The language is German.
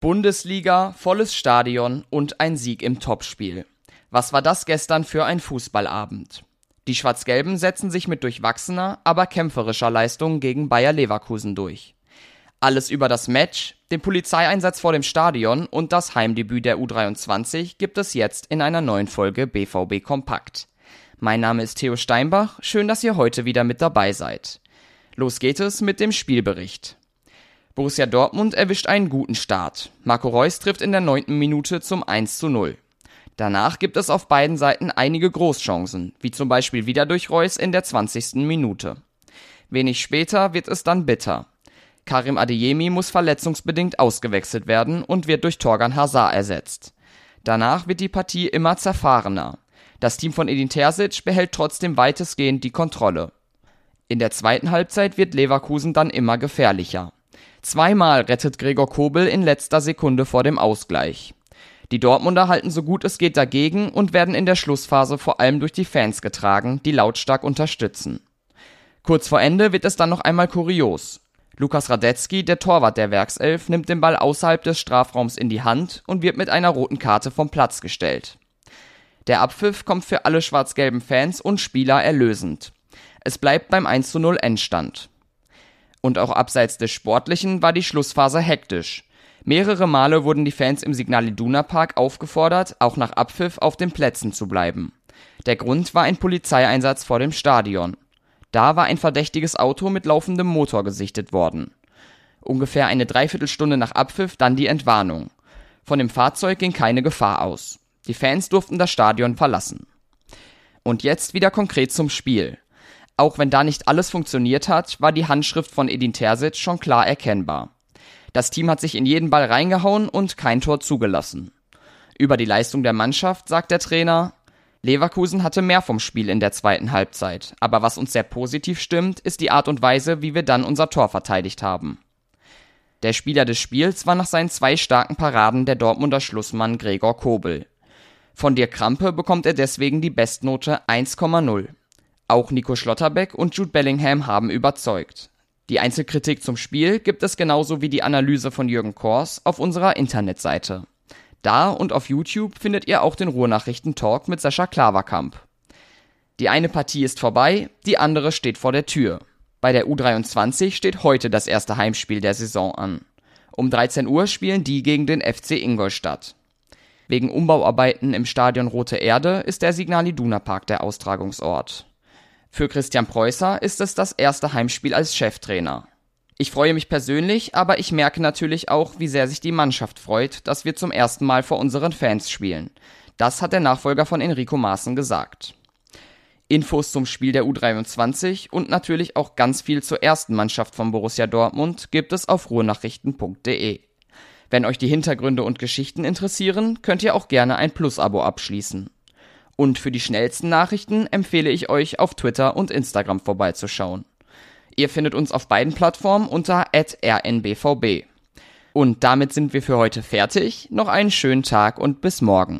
Bundesliga, volles Stadion und ein Sieg im Topspiel. Was war das gestern für ein Fußballabend? Die Schwarz-Gelben setzen sich mit durchwachsener, aber kämpferischer Leistung gegen Bayer Leverkusen durch. Alles über das Match, den Polizeieinsatz vor dem Stadion und das Heimdebüt der U23 gibt es jetzt in einer neuen Folge BVB Kompakt. Mein Name ist Theo Steinbach, schön, dass ihr heute wieder mit dabei seid. Los geht es mit dem Spielbericht. Borussia Dortmund erwischt einen guten Start. Marco Reus trifft in der neunten Minute zum 1 zu 0. Danach gibt es auf beiden Seiten einige Großchancen, wie zum Beispiel wieder durch Reus in der 20. Minute. Wenig später wird es dann bitter. Karim Adeyemi muss verletzungsbedingt ausgewechselt werden und wird durch Torgan Hazard ersetzt. Danach wird die Partie immer zerfahrener. Das Team von Edin Terzic behält trotzdem weitestgehend die Kontrolle. In der zweiten Halbzeit wird Leverkusen dann immer gefährlicher. Zweimal rettet Gregor Kobel in letzter Sekunde vor dem Ausgleich. Die Dortmunder halten so gut es geht dagegen und werden in der Schlussphase vor allem durch die Fans getragen, die lautstark unterstützen. Kurz vor Ende wird es dann noch einmal kurios. Lukas Radetzky, der Torwart der Werkself, nimmt den Ball außerhalb des Strafraums in die Hand und wird mit einer roten Karte vom Platz gestellt. Der Abpfiff kommt für alle schwarz-gelben Fans und Spieler erlösend. Es bleibt beim 1 zu 0 Endstand. Und auch abseits des Sportlichen war die Schlussphase hektisch. Mehrere Male wurden die Fans im Signal Iduna Park aufgefordert, auch nach Abpfiff auf den Plätzen zu bleiben. Der Grund war ein Polizeieinsatz vor dem Stadion. Da war ein verdächtiges Auto mit laufendem Motor gesichtet worden. Ungefähr eine Dreiviertelstunde nach Abpfiff dann die Entwarnung. Von dem Fahrzeug ging keine Gefahr aus. Die Fans durften das Stadion verlassen. Und jetzt wieder konkret zum Spiel. Auch wenn da nicht alles funktioniert hat, war die Handschrift von Edin Terzic schon klar erkennbar. Das Team hat sich in jeden Ball reingehauen und kein Tor zugelassen. Über die Leistung der Mannschaft sagt der Trainer, Leverkusen hatte mehr vom Spiel in der zweiten Halbzeit, aber was uns sehr positiv stimmt, ist die Art und Weise, wie wir dann unser Tor verteidigt haben. Der Spieler des Spiels war nach seinen zwei starken Paraden der Dortmunder Schlussmann Gregor Kobel. Von Dirk Krampe bekommt er deswegen die Bestnote 1,0. Auch Nico Schlotterbeck und Jude Bellingham haben überzeugt. Die Einzelkritik zum Spiel gibt es genauso wie die Analyse von Jürgen Kors auf unserer Internetseite. Da und auf YouTube findet ihr auch den Ruhrnachrichten-Talk mit Sascha Klaverkamp. Die eine Partie ist vorbei, die andere steht vor der Tür. Bei der U23 steht heute das erste Heimspiel der Saison an. Um 13 Uhr spielen die gegen den FC Ingolstadt. Wegen Umbauarbeiten im Stadion Rote Erde ist der Signal Iduna Park der Austragungsort. Für Christian Preußer ist es das erste Heimspiel als Cheftrainer. Ich freue mich persönlich, aber ich merke natürlich auch, wie sehr sich die Mannschaft freut, dass wir zum ersten Mal vor unseren Fans spielen. Das hat der Nachfolger von Enrico Maaßen gesagt. Infos zum Spiel der U23 und natürlich auch ganz viel zur ersten Mannschaft von Borussia Dortmund gibt es auf ruhrnachrichten.de. Wenn euch die Hintergründe und Geschichten interessieren, könnt ihr auch gerne ein Plus-Abo abschließen. Und für die schnellsten Nachrichten empfehle ich euch auf Twitter und Instagram vorbeizuschauen. Ihr findet uns auf beiden Plattformen unter rnbvb. Und damit sind wir für heute fertig. Noch einen schönen Tag und bis morgen.